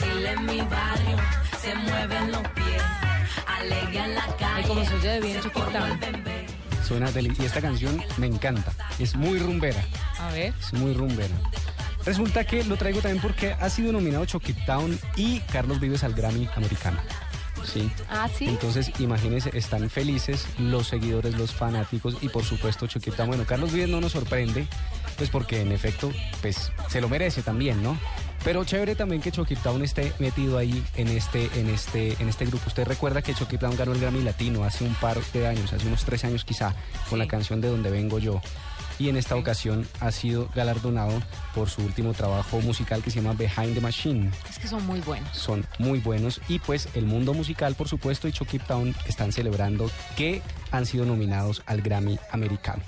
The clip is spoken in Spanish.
baile en mi barrio, se mueven los pies, alegre en la calle. como se oye de bien chiquita. Suena deli- y esta canción me encanta. Es muy rumbera. A ver. Es muy rumbera. Resulta que lo traigo también porque ha sido nominado Chucky Town y Carlos Vives al Grammy americano. Sí. Ah, sí. Entonces, imagínense, están felices los seguidores, los fanáticos y por supuesto Chucky Town. Bueno, Carlos Vives no nos sorprende, pues porque en efecto, pues se lo merece también, ¿no? Pero chévere también que Chucky Town esté metido ahí en este, en este, en este grupo. Usted recuerda que Chucky Town ganó el Grammy Latino hace un par de años, hace unos tres años quizá, con la canción de Donde Vengo Yo. Y en esta ocasión ha sido galardonado por su último trabajo musical que se llama Behind the Machine Es que son muy buenos. son muy buenos y pues el mundo musical por supuesto y Chucky Town están celebrando que han sido nominados al Grammy americano.